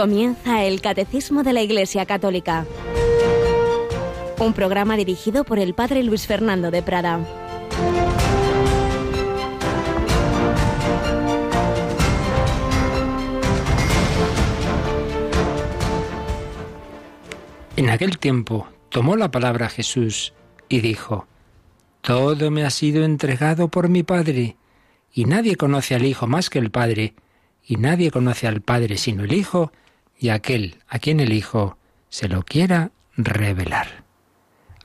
Comienza el Catecismo de la Iglesia Católica. Un programa dirigido por el Padre Luis Fernando de Prada. En aquel tiempo tomó la palabra Jesús y dijo, Todo me ha sido entregado por mi Padre, y nadie conoce al Hijo más que el Padre, y nadie conoce al Padre sino el Hijo, y aquel a quien el Hijo se lo quiera revelar.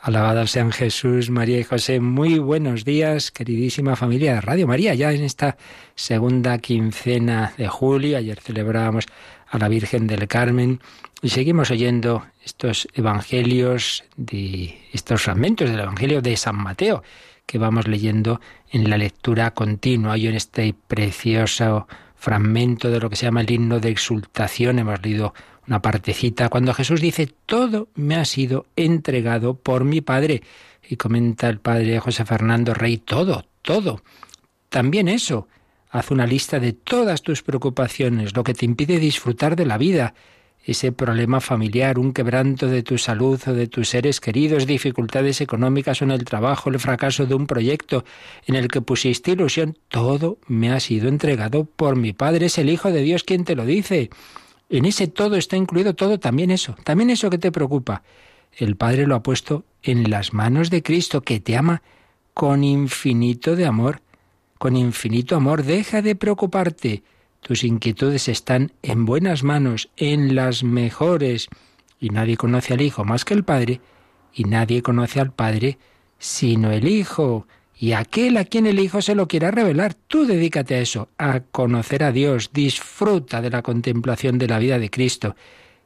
Alabado sean Jesús, María y José. Muy buenos días, queridísima familia de Radio María. Ya en esta segunda quincena de julio, ayer celebrábamos a la Virgen del Carmen y seguimos oyendo estos evangelios, de, estos fragmentos del Evangelio de San Mateo que vamos leyendo en la lectura continua. Hoy en este precioso fragmento de lo que se llama el himno de exultación. Hemos leído una partecita cuando Jesús dice, todo me ha sido entregado por mi Padre. Y comenta el Padre José Fernando Rey, todo, todo. También eso. Haz una lista de todas tus preocupaciones, lo que te impide disfrutar de la vida, ese problema familiar, un quebranto de tu salud o de tus seres queridos, dificultades económicas o en el trabajo, el fracaso de un proyecto en el que pusiste ilusión, todo me ha sido entregado por mi Padre, es el Hijo de Dios quien te lo dice. En ese todo está incluido todo, también eso, también eso que te preocupa. El Padre lo ha puesto en las manos de Cristo, que te ama con infinito de amor, con infinito amor. Deja de preocuparte. Tus inquietudes están en buenas manos, en las mejores. Y nadie conoce al Hijo más que el Padre, y nadie conoce al Padre sino el Hijo. Y aquel a quien el Hijo se lo quiera revelar, tú dedícate a eso, a conocer a Dios, disfruta de la contemplación de la vida de Cristo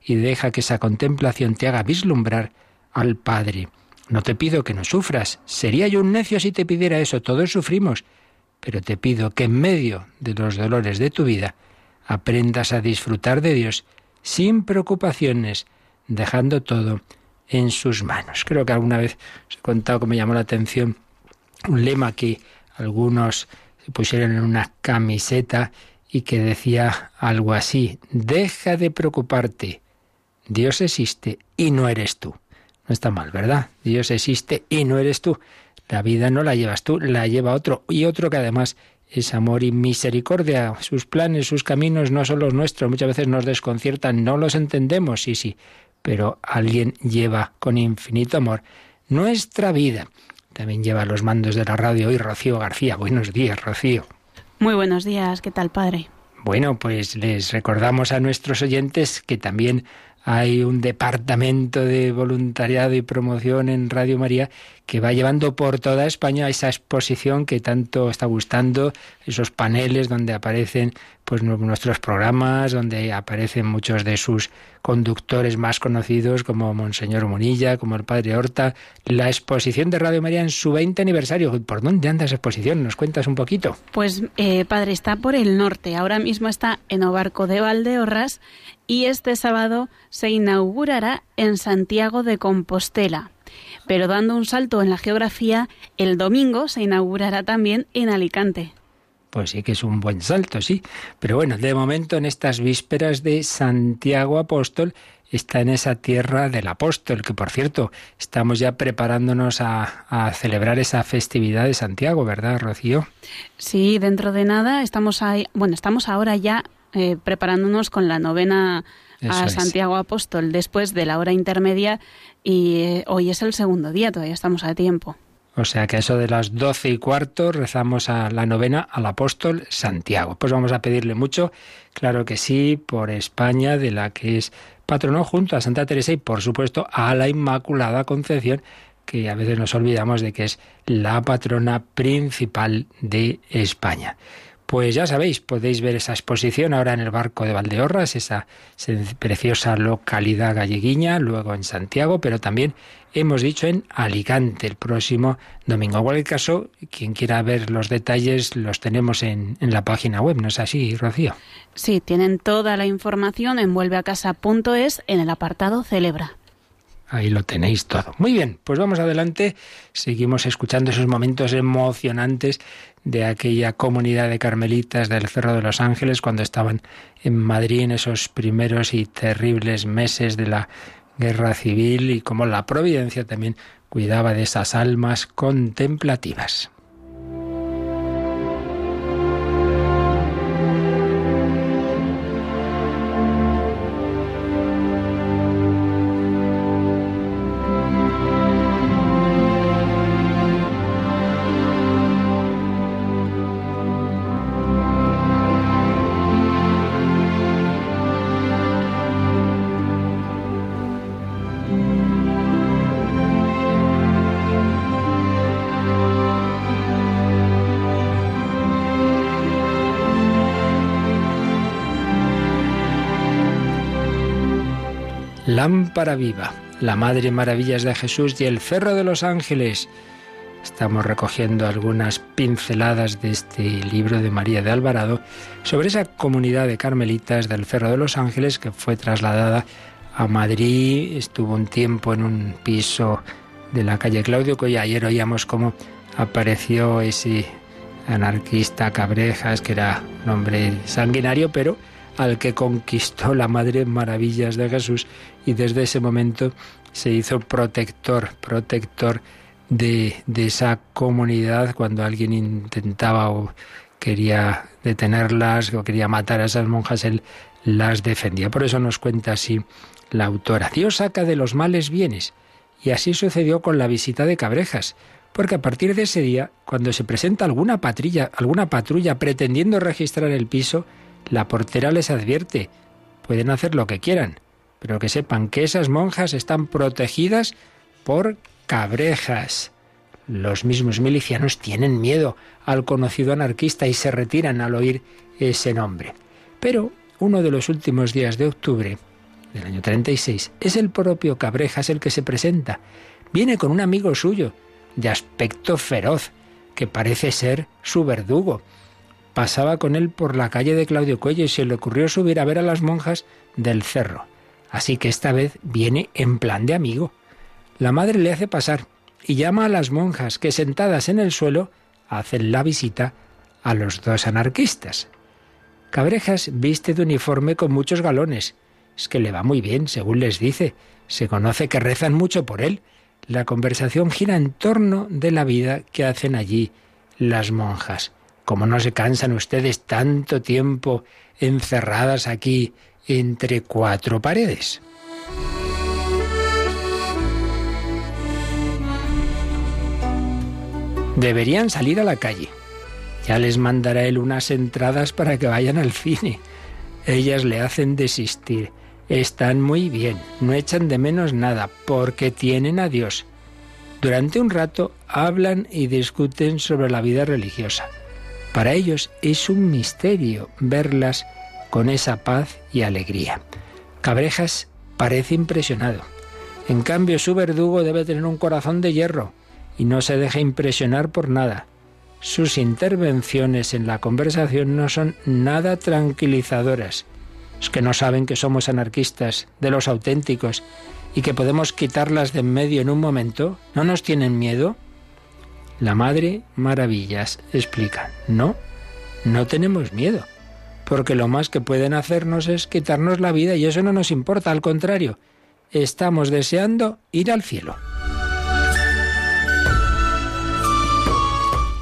y deja que esa contemplación te haga vislumbrar al Padre. No te pido que no sufras, sería yo un necio si te pidiera eso, todos sufrimos, pero te pido que en medio de los dolores de tu vida aprendas a disfrutar de Dios sin preocupaciones, dejando todo en sus manos. Creo que alguna vez os he contado que me llamó la atención un lema que algunos pusieron en una camiseta y que decía algo así, deja de preocuparte, Dios existe y no eres tú. No está mal, ¿verdad? Dios existe y no eres tú. La vida no la llevas tú, la lleva otro. Y otro que además es amor y misericordia. Sus planes, sus caminos no son los nuestros. Muchas veces nos desconciertan, no los entendemos, sí, sí. Pero alguien lleva con infinito amor nuestra vida. También lleva los mandos de la radio hoy Rocío García. Buenos días, Rocío. Muy buenos días, ¿qué tal, padre? Bueno, pues les recordamos a nuestros oyentes que también hay un departamento de voluntariado y promoción en Radio María que va llevando por toda España esa exposición que tanto está gustando, esos paneles donde aparecen pues nuestros programas, donde aparecen muchos de sus conductores más conocidos como Monseñor Monilla, como el Padre Horta, la exposición de Radio María en su 20 aniversario. ¿Por dónde anda esa exposición? ¿Nos cuentas un poquito? Pues, eh, Padre, está por el norte. Ahora mismo está en Obarco de Valdeorras y este sábado se inaugurará en Santiago de Compostela. Pero dando un salto en la geografía, el domingo se inaugurará también en Alicante. Pues sí que es un buen salto, sí. Pero bueno, de momento en estas vísperas de Santiago Apóstol está en esa tierra del apóstol, que por cierto, estamos ya preparándonos a, a, celebrar esa festividad de Santiago, ¿verdad, Rocío? Sí, dentro de nada estamos ahí, bueno, estamos ahora ya eh, preparándonos con la novena a Santiago Apóstol después de la hora intermedia y eh, hoy es el segundo día, todavía estamos a tiempo. O sea que eso de las doce y cuarto rezamos a la novena al apóstol Santiago. Pues vamos a pedirle mucho, claro que sí, por España, de la que es patrono junto a Santa Teresa y por supuesto a la Inmaculada Concepción, que a veces nos olvidamos de que es la patrona principal de España. Pues ya sabéis, podéis ver esa exposición ahora en el barco de Valdeorras, esa preciosa localidad galleguiña, luego en Santiago, pero también hemos dicho en Alicante el próximo domingo. En cualquier caso, quien quiera ver los detalles los tenemos en, la página web, ¿no es así, Rocío? Sí, tienen toda la información en vuelveacasa.es en el apartado Celebra. Ahí lo tenéis todo. Muy bien, pues vamos adelante. Seguimos escuchando esos momentos emocionantes de aquella comunidad de carmelitas del Cerro de los Ángeles cuando estaban en Madrid en esos primeros y terribles meses de la guerra civil y cómo la providencia también cuidaba de esas almas contemplativas. Lámpara viva, la Madre Maravillas de Jesús y el Cerro de los Ángeles. Estamos recogiendo algunas pinceladas de este libro de María de Alvarado sobre esa comunidad de carmelitas del Cerro de los Ángeles que fue trasladada a Madrid, estuvo un tiempo en un piso de la calle Claudio que ayer oíamos cómo apareció ese anarquista Cabrejas, que era un hombre sanguinario, pero al que conquistó la Madre Maravillas de Jesús y desde ese momento se hizo protector, protector de, esa comunidad cuando alguien intentaba o quería detenerlas o quería matar a esas monjas, él las defendía. Por eso nos cuenta así la autora. Dios saca de los males bienes. Y así sucedió con la visita de Cabrejas, porque a partir de ese día, cuando se presenta alguna patrulla, alguna patrulla pretendiendo registrar el piso, la portera les advierte, pueden hacer lo que quieran, pero que sepan que esas monjas están protegidas por cabrejas. Los mismos milicianos tienen miedo al conocido anarquista y se retiran al oír ese nombre. Pero uno de los últimos días de octubre del año 36 es el propio Cabrejas el que se presenta. Viene con un amigo suyo, de aspecto feroz, que parece ser su verdugo pasaba con él por la calle de Claudio Cuello y se le ocurrió subir a ver a las monjas del cerro. Así que esta vez viene en plan de amigo. La madre le hace pasar y llama a las monjas que sentadas en el suelo hacen la visita a los dos anarquistas. Cabrejas viste de uniforme con muchos galones. Es que le va muy bien, según les dice. Se conoce que rezan mucho por él. La conversación gira en torno de la vida que hacen allí las monjas. ¿Cómo no se cansan ustedes tanto tiempo encerradas aquí entre cuatro paredes? Deberían salir a la calle. Ya les mandará él unas entradas para que vayan al cine. Ellas le hacen desistir. Están muy bien, no echan de menos nada, porque tienen a Dios. Durante un rato hablan y discuten sobre la vida religiosa. Para ellos es un misterio verlas con esa paz y alegría. Cabrejas parece impresionado. En cambio, su verdugo debe tener un corazón de hierro y no se deja impresionar por nada. Sus intervenciones en la conversación no son nada tranquilizadoras. Es que no saben que somos anarquistas, de los auténticos, y que podemos quitarlas de en medio en un momento. ¿No nos tienen miedo? La Madre Maravillas explica, no, no tenemos miedo, porque lo más que pueden hacernos es quitarnos la vida y eso no nos importa, al contrario, estamos deseando ir al cielo.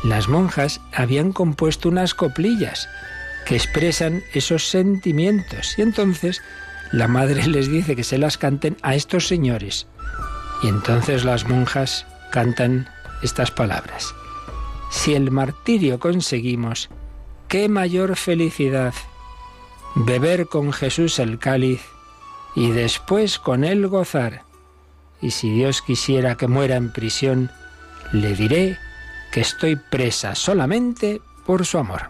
Las monjas habían compuesto unas coplillas que expresan esos sentimientos y entonces la madre les dice que se las canten a estos señores. Y entonces las monjas cantan estas palabras. Si el martirio conseguimos, qué mayor felicidad beber con Jesús el cáliz y después con él gozar. Y si Dios quisiera que muera en prisión, le diré que estoy presa solamente por su amor.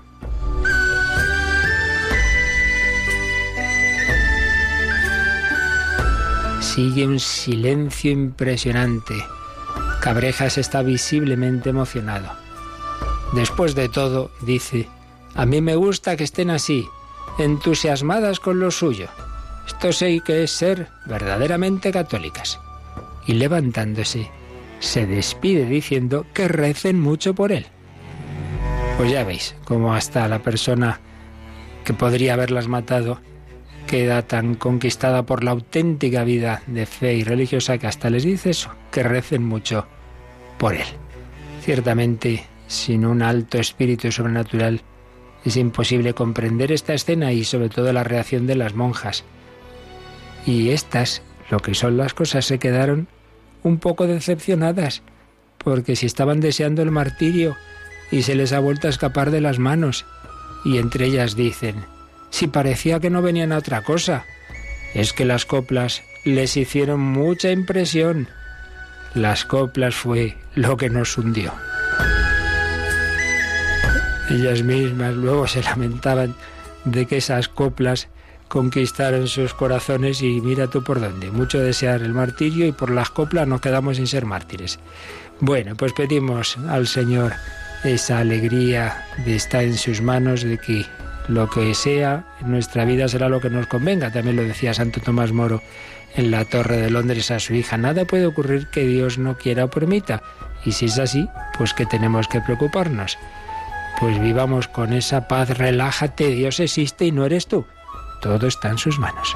Sigue un silencio impresionante Cabrejas está visiblemente emocionado. Después de todo, dice, a mí me gusta que estén así, entusiasmadas con lo suyo. Esto sí que es ser verdaderamente católicas. y levantándose, se despide diciendo que recen mucho por él. Pues ya veis cómo hasta la persona que podría haberlas matado queda tan conquistada por la auténtica vida de fe y religiosa que hasta les dice eso, que recen mucho por él. Ciertamente, sin un alto espíritu sobrenatural, es imposible comprender esta escena y sobre todo la reacción de las monjas. Y estas, lo que son las cosas, se quedaron un poco decepcionadas, porque si estaban deseando el martirio y se les ha vuelto a escapar de las manos, y entre ellas dicen, si parecía que no venían a otra cosa. Es que las coplas les hicieron mucha impresión. Las coplas fue lo que nos hundió. Ellas mismas luego se lamentaban de que esas coplas conquistaron sus corazones y mira tú por dónde. Mucho desear el martirio y por las coplas nos quedamos sin ser mártires. Bueno, pues pedimos al Señor esa alegría de estar en sus manos, de que lo que sea en nuestra vida será lo que nos convenga. También lo decía Santo Tomás Moro en la Torre de Londres a su hija. Nada puede ocurrir que Dios no quiera o permita. Y si es así, pues que tenemos que preocuparnos. Pues vivamos con esa paz, relájate, Dios existe y no eres tú. Todo está en sus manos.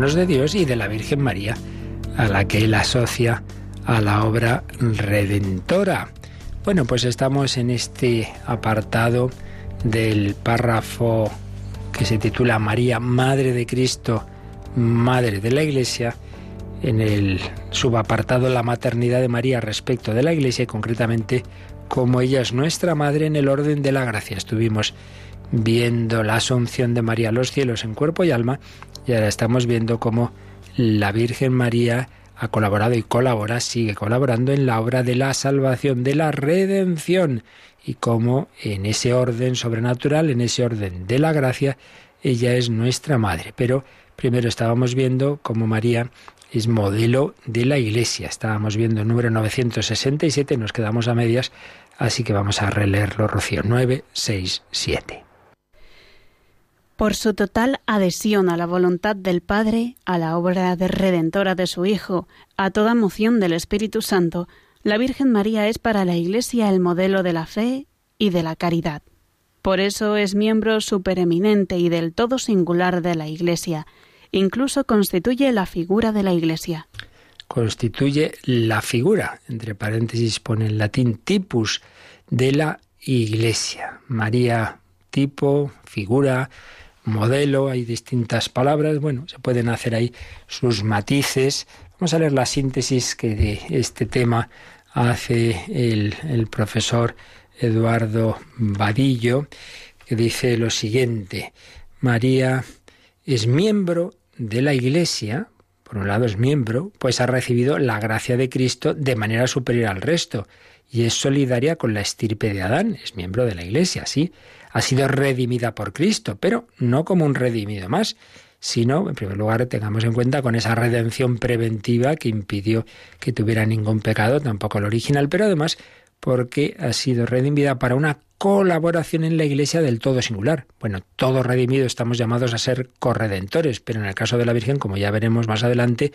De Dios y de la Virgen María, a la que él asocia a la obra redentora. Bueno, pues estamos en este apartado del párrafo que se titula María, Madre de Cristo, Madre de la Iglesia, en el subapartado La maternidad de María respecto de la Iglesia y concretamente como ella es nuestra Madre en el orden de la gracia. Estuvimos viendo la asunción de María a los cielos en cuerpo y alma, y ahora estamos viendo cómo la Virgen María ha colaborado y colabora, sigue colaborando en la obra de la salvación, de la redención, y cómo en ese orden sobrenatural, en ese orden de la gracia, ella es nuestra madre. Pero primero estábamos viendo cómo María es modelo de la Iglesia. Estábamos viendo el número 967, nos quedamos a medias, así que vamos a releerlo, Rocío. 967 por su total adhesión a la voluntad del Padre, a la obra de redentora de su Hijo, a toda moción del Espíritu Santo, la Virgen María es para la Iglesia el modelo de la fe y de la caridad. Por eso es miembro supereminente y del todo singular de la Iglesia. Incluso constituye la figura de la Iglesia. Constituye la figura, entre paréntesis pone en latín tipus, de la Iglesia. María, tipo, figura, modelo, hay distintas palabras, bueno, se pueden hacer ahí sus matices. Vamos a leer la síntesis que de este tema hace el, el profesor Eduardo Vadillo, que dice lo siguiente, María es miembro de la Iglesia, por un lado es miembro, pues ha recibido la gracia de Cristo de manera superior al resto, y es solidaria con la estirpe de Adán, es miembro de la Iglesia, sí, ha sido redimida por Cristo, pero no como un redimido más, sino, en primer lugar, tengamos en cuenta con esa redención preventiva que impidió que tuviera ningún pecado, tampoco el original, pero además porque ha sido redimida para una colaboración en la Iglesia del todo singular. Bueno, todos redimidos estamos llamados a ser corredentores, pero en el caso de la Virgen, como ya veremos más adelante,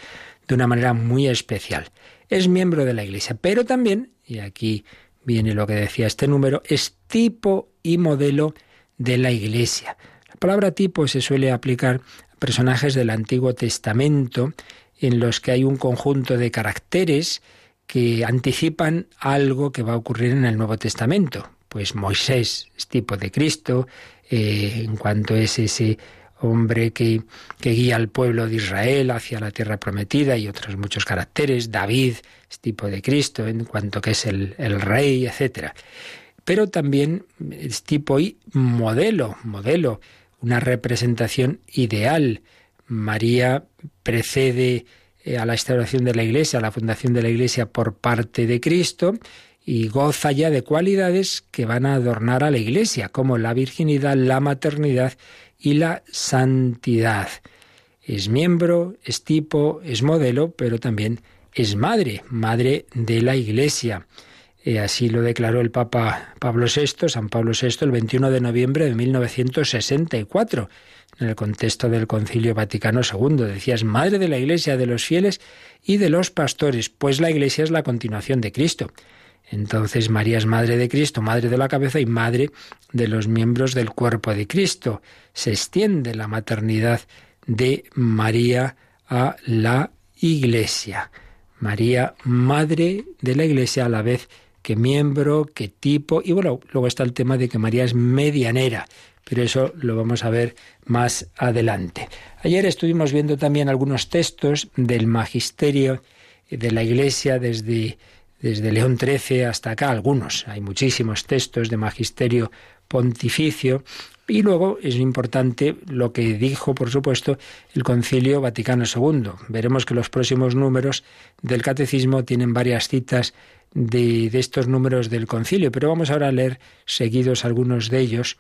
de una manera muy especial. Es miembro de la Iglesia, pero también, y aquí viene lo que decía este número, es tipo y modelo de la Iglesia. La palabra tipo se suele aplicar a personajes del Antiguo Testamento en los que hay un conjunto de caracteres que anticipan algo que va a ocurrir en el Nuevo Testamento. Pues Moisés es tipo de Cristo, eh, en cuanto es ese hombre que, que, guía al pueblo de Israel hacia la tierra prometida y otros muchos caracteres. David es tipo de Cristo en cuanto que es el, el rey, etc. Pero también es tipo y modelo, modelo, una representación ideal. María precede eh, a la instauración de la Iglesia, a la fundación de la Iglesia por parte de Cristo y goza ya de cualidades que van a adornar a la Iglesia, como la virginidad, la maternidad y la santidad. Es miembro, es tipo, es modelo, pero también es madre, madre de la Iglesia. Eh, así lo declaró el Papa Pablo VI, San Pablo VI, el 21 de noviembre de 1964, en el contexto del Concilio Vaticano II. Decía, es madre de la Iglesia, de los fieles y de los pastores, pues la Iglesia es la continuación de Cristo. Entonces María es madre de Cristo, madre de la cabeza y madre de los miembros del cuerpo de Cristo. Se extiende la maternidad de María a la Iglesia. María, madre de la Iglesia a la vez que miembro, que tipo, y bueno, luego está el tema de que María es medianera, pero eso lo vamos a ver más adelante. Ayer estuvimos viendo también algunos textos del magisterio de la Iglesia desde desde León XIII hasta acá, algunos. Hay muchísimos textos de magisterio pontificio. Y luego es importante lo que dijo, por supuesto, el Concilio Vaticano II. Veremos que los próximos números del Catecismo tienen varias citas de, estos números del Concilio, pero vamos ahora a leer seguidos algunos de ellos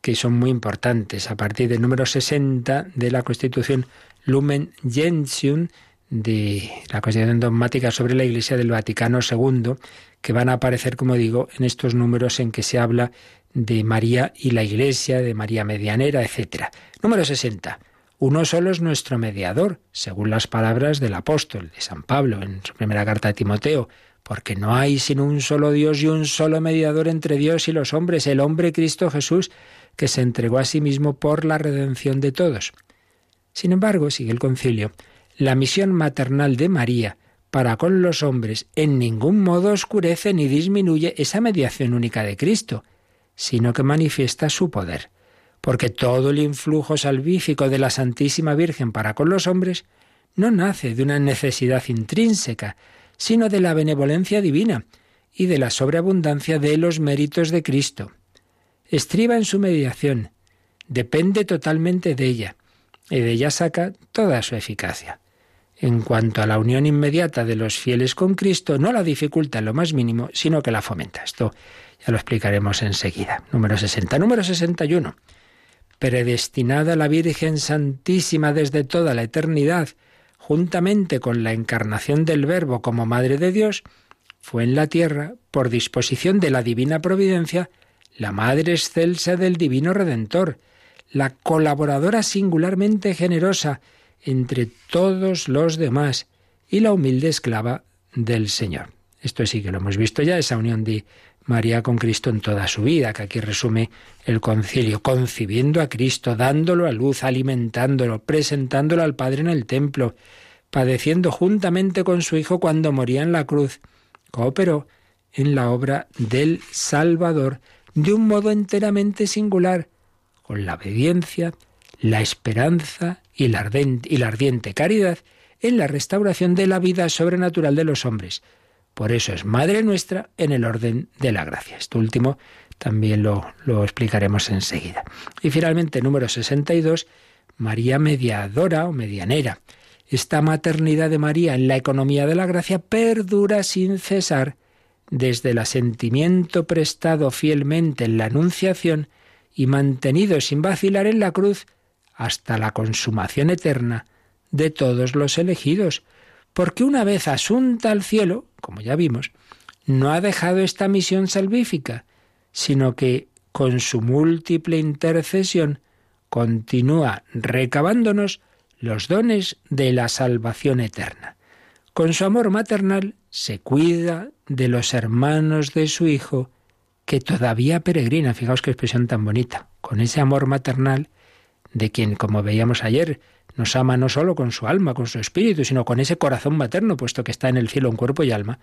que son muy importantes. A partir del número 60 de la Constitución Lumen Gentium de la Constitución dogmática sobre la Iglesia del Vaticano II, que van a aparecer, como digo, en estos números en que se habla de María y la Iglesia, de María Medianera, etc. Número 60. Uno solo es nuestro mediador, según las palabras del apóstol, de San Pablo, en su primera carta a Timoteo, porque no hay sino un solo Dios y un solo mediador entre Dios y los hombres, el hombre Cristo Jesús, que se entregó a sí mismo por la redención de todos. Sin embargo, sigue el concilio, la misión maternal de María para con los hombres en ningún modo oscurece ni disminuye esa mediación única de Cristo, sino que manifiesta su poder, porque todo el influjo salvífico de la Santísima Virgen para con los hombres no nace de una necesidad intrínseca, sino de la benevolencia divina y de la sobreabundancia de los méritos de Cristo. Estriba en su mediación, depende totalmente de ella, y de ella saca toda su eficacia. En cuanto a la unión inmediata de los fieles con Cristo, no la dificulta en lo más mínimo, sino que la fomenta. Esto ya lo explicaremos enseguida. Número 60. Número 61. Predestinada la Virgen Santísima desde toda la eternidad, juntamente con la encarnación del Verbo como Madre de Dios, fue en la tierra, por disposición de la divina providencia, la Madre excelsa del Divino Redentor, la colaboradora singularmente generosa, entre todos los demás y la humilde esclava del Señor. Esto sí que lo hemos visto ya, esa unión de María con Cristo en toda su vida, que aquí resume el concilio, concibiendo a Cristo, dándolo a luz, alimentándolo, presentándolo al Padre en el templo, padeciendo juntamente con su Hijo cuando moría en la cruz, cooperó en la obra del Salvador de un modo enteramente singular, con la obediencia, la esperanza y la, ardiente, caridad en la restauración de la vida sobrenatural de los hombres. Por eso es Madre nuestra en el orden de la gracia. Esto último también lo, lo explicaremos enseguida. Y finalmente, número 62, María mediadora o medianera. Esta maternidad de María en la economía de la gracia perdura sin cesar desde el asentimiento prestado fielmente en la Anunciación y mantenido sin vacilar en la cruz hasta la consumación eterna de todos los elegidos, porque una vez asunta al cielo, como ya vimos, no ha dejado esta misión salvífica, sino que con su múltiple intercesión continúa recabándonos los dones de la salvación eterna. Con su amor maternal se cuida de los hermanos de su Hijo, que todavía peregrina, fijaos qué expresión tan bonita, con ese amor maternal de quien, como veíamos ayer, nos ama no solo con su alma, con su espíritu, sino con ese corazón materno, puesto que está en el cielo en cuerpo y alma,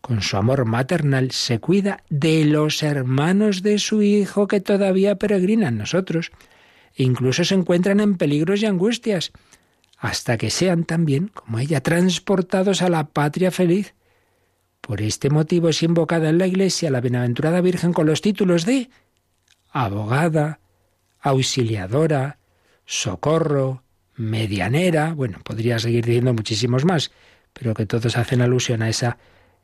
con su amor maternal, se cuida de los hermanos de su Hijo que todavía peregrinan nosotros, e incluso se encuentran en peligros y angustias, hasta que sean también, como ella, transportados a la patria feliz. Por este motivo es invocada en la Iglesia la Bienaventurada Virgen con los títulos de abogada, auxiliadora, socorro, medianera, bueno, podría seguir diciendo muchísimos más, pero que todos hacen alusión a esa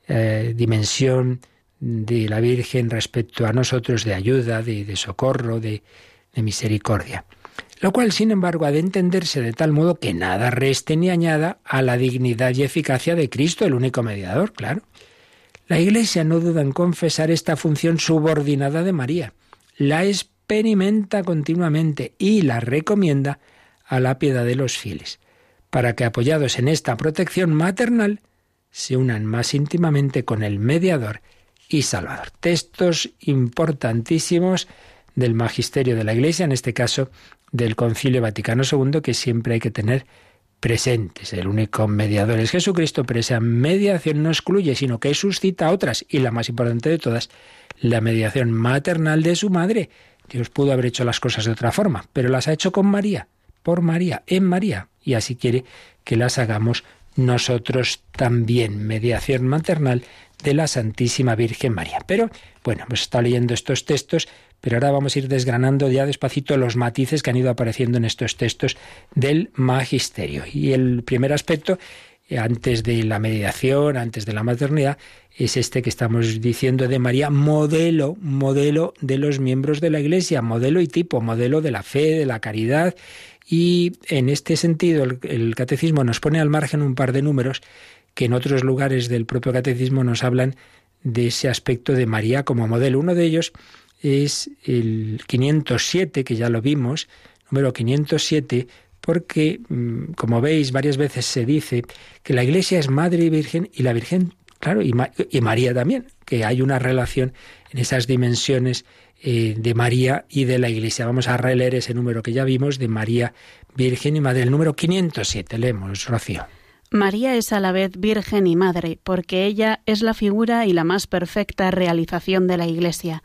eh, dimensión de la Virgen respecto a nosotros de ayuda, de, socorro, de, de misericordia. Lo cual, sin embargo, ha de entenderse de tal modo que nada reste ni añada a la dignidad y eficacia de Cristo, el único mediador, claro. La Iglesia no duda en confesar esta función subordinada de María, la experimenta continuamente y la recomienda a la piedad de los fieles, para que apoyados en esta protección maternal, se unan más íntimamente con el mediador y salvador. Textos importantísimos del magisterio de la Iglesia, en este caso del Concilio Vaticano II, que siempre hay que tener presentes. El único mediador es Jesucristo, pero esa mediación no excluye, sino que suscita otras, y la más importante de todas, la mediación maternal de su madre. Dios pudo haber hecho las cosas de otra forma, pero las ha hecho con María, por María, en María, y así quiere que las hagamos nosotros también, mediación maternal de la Santísima Virgen María. Pero, bueno, hemos estado leyendo estos textos, pero ahora vamos a ir desgranando ya despacito los matices que han ido apareciendo en estos textos del magisterio. Y el primer aspecto, antes de la mediación, antes de la maternidad, es este que estamos diciendo de María, modelo, modelo de los miembros de la Iglesia, modelo y tipo, modelo de la fe, de la caridad y en este sentido el, catecismo nos pone al margen un par de números que en otros lugares del propio catecismo nos hablan de ese aspecto de María como modelo. Uno de ellos es el 507, que ya lo vimos, número 507, porque, mm, como veis, varias veces se dice que la Iglesia es Madre y Virgen y la Virgen, claro, y, y María también, que hay una relación en esas dimensiones eh, de María y de la Iglesia. Vamos a releer ese número que ya vimos de María Virgen y Madre, el número 507. Leemos, Rocío. María es a la vez Virgen y Madre, porque ella es la figura y la más perfecta realización de la Iglesia.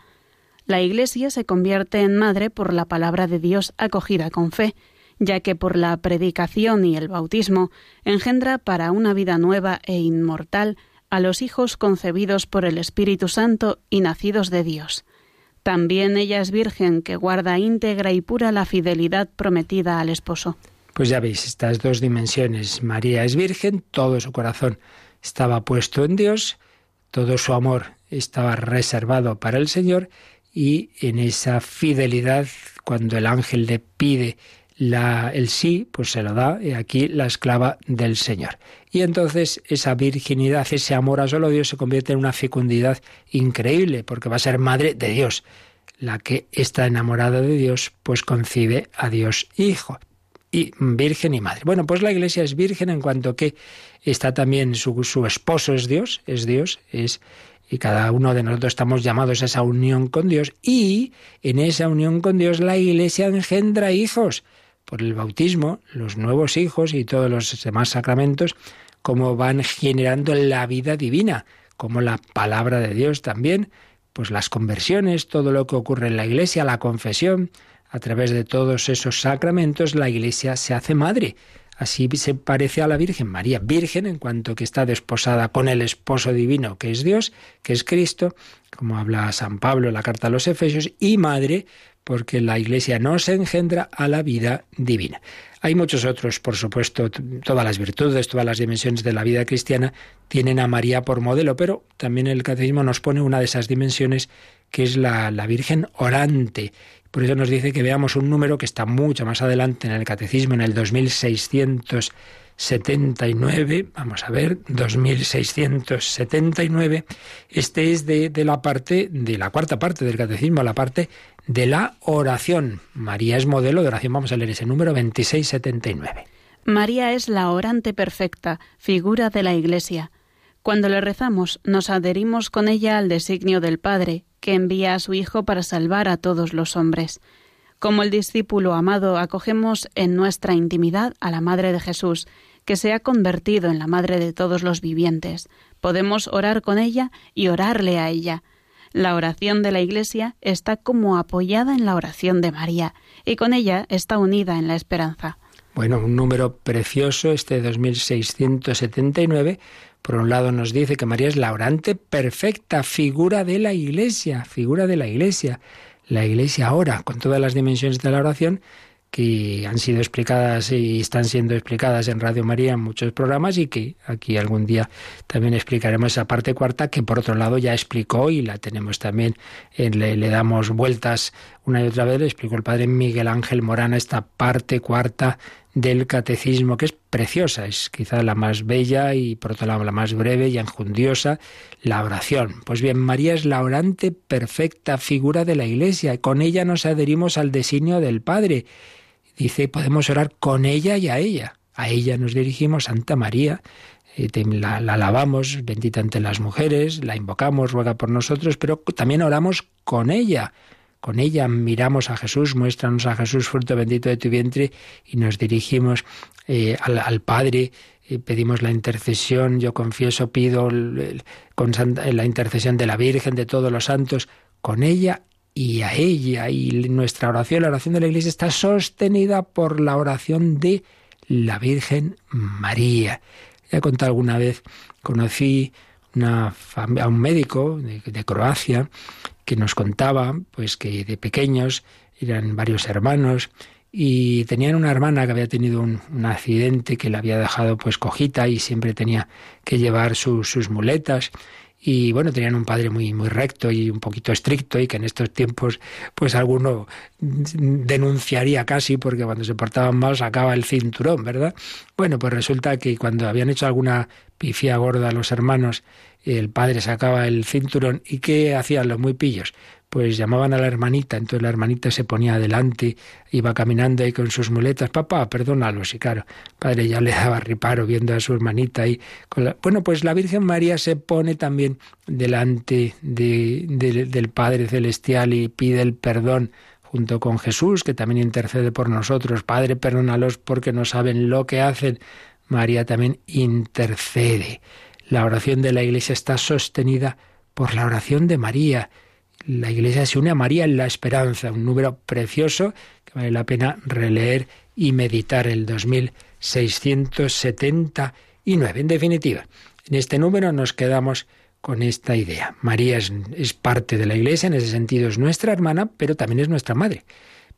La Iglesia se convierte en madre por la palabra de Dios acogida con fe, ya que por la predicación y el bautismo engendra para una vida nueva e inmortal a los hijos concebidos por el Espíritu Santo y nacidos de Dios. También ella es virgen que guarda íntegra y pura la fidelidad prometida al esposo. Pues ya veis, estas dos dimensiones. María es virgen, todo su corazón estaba puesto en Dios, todo su amor estaba reservado para el Señor y en esa fidelidad, cuando el ángel le pide la, el sí, pues se lo da, aquí la esclava del Señor. Y entonces esa virginidad, ese amor a solo Dios se convierte en una fecundidad increíble, porque va a ser madre de Dios. La que está enamorada de Dios, pues concibe a Dios Hijo. Y virgen y madre. Bueno, pues la iglesia es virgen en cuanto que está también su, su esposo es Dios, es Dios, es y cada uno de nosotros estamos llamados a esa unión con Dios y en esa unión con Dios la Iglesia engendra hijos por el bautismo, los nuevos hijos y todos los demás sacramentos, como van generando la vida divina, como la palabra de Dios también, pues las conversiones, todo lo que ocurre en la iglesia, la confesión, a través de todos esos sacramentos la iglesia se hace madre. Así se parece a la Virgen María, virgen en cuanto que está desposada con el esposo divino que es Dios, que es Cristo, como habla San Pablo en la carta a los Efesios, y madre porque la Iglesia no se engendra a la vida divina. Hay muchos otros, por supuesto, todas las virtudes, todas las dimensiones de la vida cristiana tienen a María por modelo, pero también el catecismo nos pone una de esas dimensiones que es la, la Virgen orante. Por eso nos dice que veamos un número que está mucho más adelante en el catecismo, en el 2600 79, vamos a ver, 2679. Este es de, de, la parte, de la cuarta parte del catecismo, la parte de la oración. María es modelo de oración. Vamos a leer ese número 2679. María es la orante perfecta, figura de la Iglesia. Cuando le rezamos, nos adherimos con ella al designio del Padre, que envía a su Hijo para salvar a todos los hombres. Como el discípulo amado, acogemos en nuestra intimidad a la Madre de Jesús, que se ha convertido en la Madre de todos los vivientes, Podemos orar con ella y orarle a ella. La oración de la Iglesia está como apoyada en la oración de María y con ella está unida en la esperanza. Bueno, un número precioso, este 2679. Por un lado nos dice que María es la orante perfecta, figura de la Iglesia, figura de la Iglesia. La Iglesia ora con todas las dimensiones de la oración que han sido explicadas y están siendo explicadas en Radio María en muchos programas y que aquí algún día también explicaremos esa parte cuarta que por otro lado ya explicó y la tenemos también, le, le, damos vueltas una y otra vez, le explicó el padre Miguel Ángel Morana esta parte cuarta del catecismo, que es preciosa, es quizá la más bella y por otro lado la más breve y enjundiosa, la oración. Pues bien, María es la orante perfecta figura de la Iglesia, con ella nos adherimos al designio del Padre. Dice, podemos orar con ella y a ella. A ella nos dirigimos, Santa María, eh, la, la, alabamos, bendita ante las mujeres, la invocamos, ruega por nosotros, pero también oramos con ella con ella miramos a Jesús, muéstranos a Jesús, fruto bendito de tu vientre, y nos dirigimos eh, al, Padre, y pedimos la intercesión, yo confieso, pido con la intercesión de la Virgen, de todos los santos, con ella y a ella. Y nuestra oración, la oración de la Iglesia, está sostenida por la oración de la Virgen María. Ya he contado alguna vez, conocí una, a un médico de Croacia que nos contaba pues que de pequeños eran varios hermanos y tenían una hermana que había tenido un, accidente que la había dejado pues cojita y siempre tenía que llevar sus muletas y bueno, tenían un padre muy, muy recto y un poquito estricto y que en estos tiempos pues alguno denunciaría casi porque cuando se portaban mal sacaba el cinturón, ¿verdad? Bueno, pues resulta que cuando habían hecho alguna pifia gorda los hermanos el padre sacaba el cinturón y ¿qué hacían los muy pillos? Pues llamaban a la hermanita, entonces la hermanita se ponía adelante, iba caminando ahí con sus muletas, papá, perdónalos, y claro, padre ya le daba riparo viendo a su hermanita ahí. Bueno, pues la Virgen María se pone también delante de, del Padre Celestial y pide el perdón junto con Jesús, que también intercede por nosotros. Padre, perdónalos porque no saben lo que hacen. María también intercede. La oración de la Iglesia está sostenida por la oración de María. La Iglesia se une a María en la esperanza, un número precioso que vale la pena releer y meditar el 2679. En definitiva, en este número nos quedamos con esta idea. María es, es, parte de la Iglesia, en ese sentido es nuestra hermana, pero también es nuestra madre.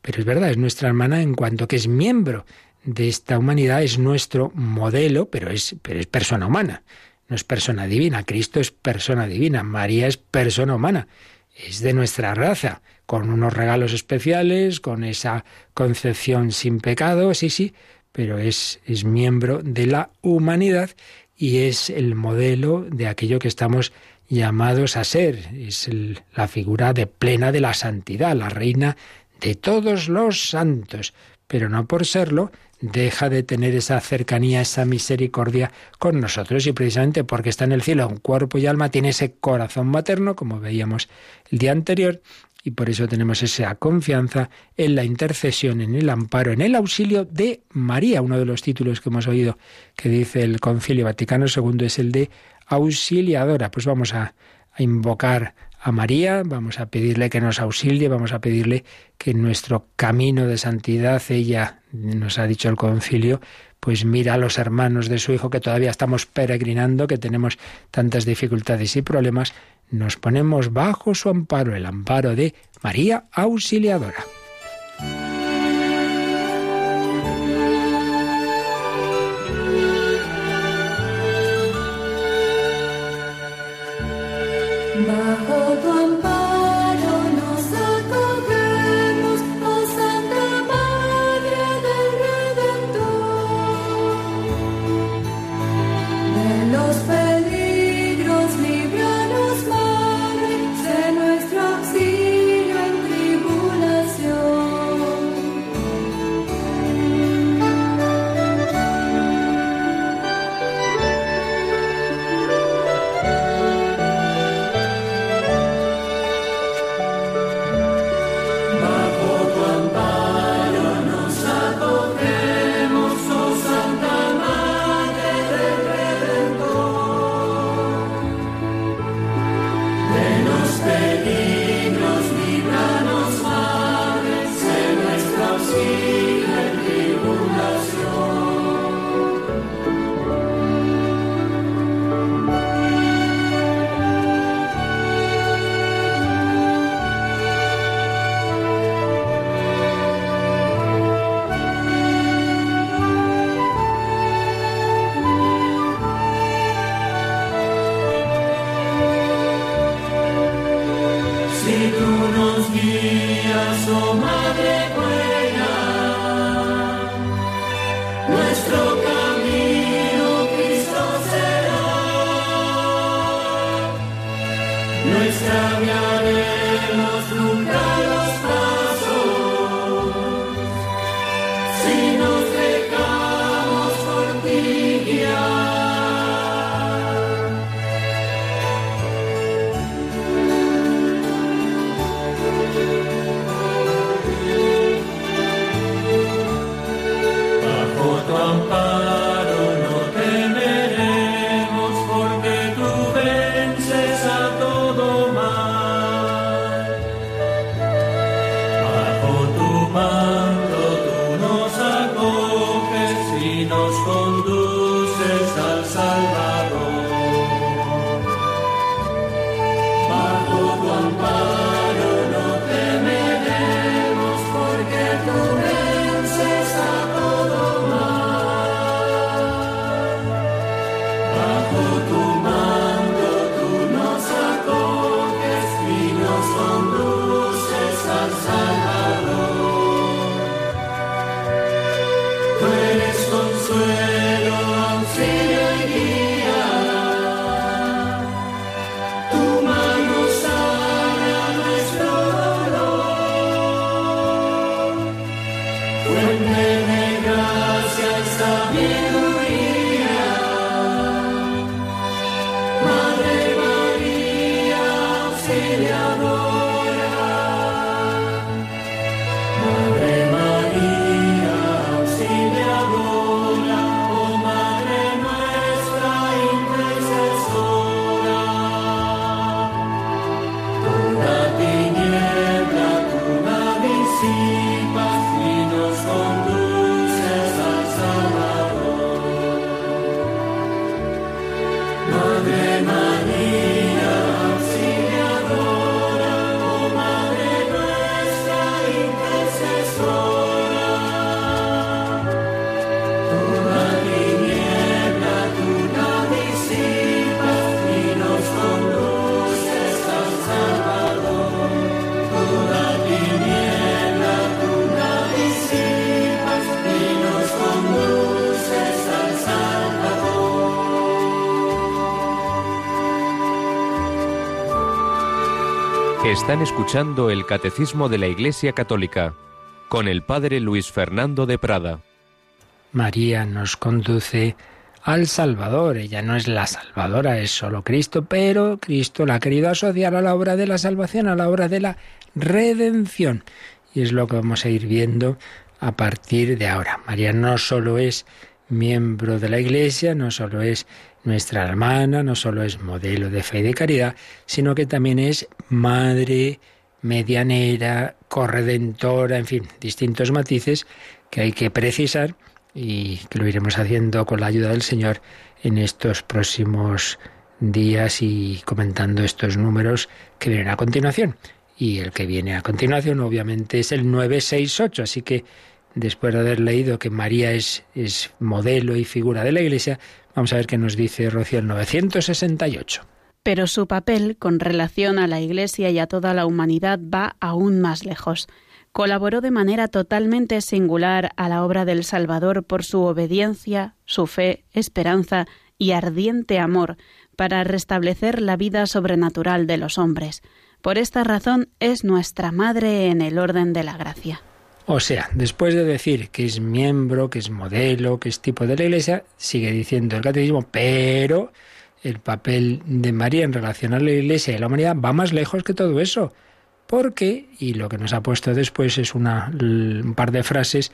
Pero es verdad, es nuestra hermana en cuanto que es miembro de esta humanidad, es nuestro modelo, pero es, pero es persona humana. No es persona divina, Cristo es persona divina, María es persona humana, es de nuestra raza, con unos regalos especiales, con esa concepción sin pecado, sí, sí, pero es, es miembro de la humanidad y es el modelo de aquello que estamos llamados a ser, es la figura de plena de la santidad, la reina de todos los santos, pero no por serlo, deja de tener esa cercanía, esa misericordia con nosotros y precisamente porque está en el cielo cuerpo y alma, tiene ese corazón materno, como veíamos el día anterior, y por eso tenemos esa confianza en la intercesión, en el amparo, en el auxilio de María. Uno de los títulos que hemos oído que dice el Concilio Vaticano II es el de auxiliadora. Pues vamos a, a invocar a María, vamos a pedirle que nos auxilie, vamos a pedirle que en nuestro camino de santidad, ella nos ha dicho el concilio, pues mira a los hermanos de su hijo que todavía estamos peregrinando, que tenemos tantas dificultades y problemas, nos ponemos bajo su amparo, el amparo de María Auxiliadora. Si tú nos guías, oh Madre buena, Están escuchando el Catecismo de la Iglesia Católica con el Padre Luis Fernando de Prada. María nos conduce al Salvador. Ella no es la Salvadora, es solo Cristo, pero Cristo la ha querido asociar a la obra de la salvación, a la obra de la redención. Y es lo que vamos a ir viendo a partir de ahora. María no solo es miembro de la Iglesia, no solo es nuestra hermana, no solo es modelo de fe y de caridad, sino que también es madre, medianera, corredentora, en fin, distintos matices que hay que precisar y que lo iremos haciendo con la ayuda del Señor en estos próximos días y comentando estos números que vienen a continuación. Y el que viene a continuación obviamente es el 968, así que después de haber leído que María es, modelo y figura de la Iglesia, vamos a ver qué nos dice Rocío el 968. Pero su papel con relación a la Iglesia y a toda la humanidad va aún más lejos. Colaboró de manera totalmente singular a la obra del Salvador por su obediencia, su fe, esperanza y ardiente amor para restablecer la vida sobrenatural de los hombres. Por esta razón es nuestra Madre en el orden de la gracia. O sea, después de decir que es miembro, que es modelo, que es tipo de la Iglesia, sigue diciendo el catecismo, pero el papel de María en relación a la Iglesia y la humanidad va más lejos que todo eso. Porque, y lo que nos ha puesto después es una, un par de frases,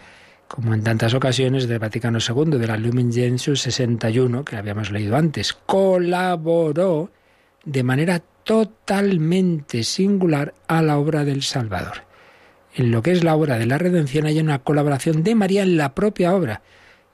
como en tantas ocasiones del Vaticano II, de la Lumen Gentium 61, que habíamos leído antes, colaboró de manera totalmente singular a la obra del Salvador. En lo que es la obra de la redención hay una colaboración de María en la propia obra.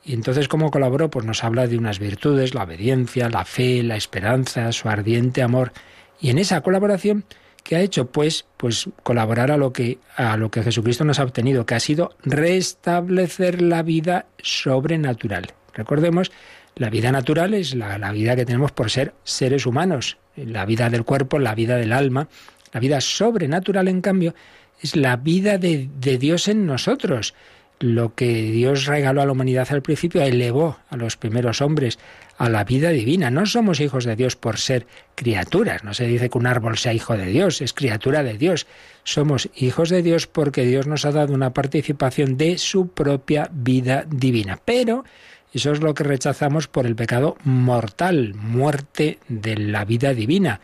Y entonces, ¿cómo colaboró? Pues nos habla de unas virtudes, la obediencia, la fe, la esperanza, su ardiente amor. Y en esa colaboración, ¿qué ha hecho? Pues, pues colaborar a lo que, a lo que Jesucristo nos ha obtenido, que ha sido restablecer la vida sobrenatural. Recordemos, la vida natural es la, la vida que tenemos por ser seres humanos, la vida del cuerpo, la vida del alma. La vida sobrenatural, en cambio, es la vida de, de, Dios en nosotros. Lo que Dios regaló a la humanidad al principio elevó a los primeros hombres a la vida divina. No somos hijos de Dios por ser criaturas. No se dice que un árbol sea hijo de Dios, es criatura de Dios. Somos hijos de Dios porque Dios nos ha dado una participación de su propia vida divina. Pero eso es lo que rechazamos por el pecado mortal, muerte de la vida divina.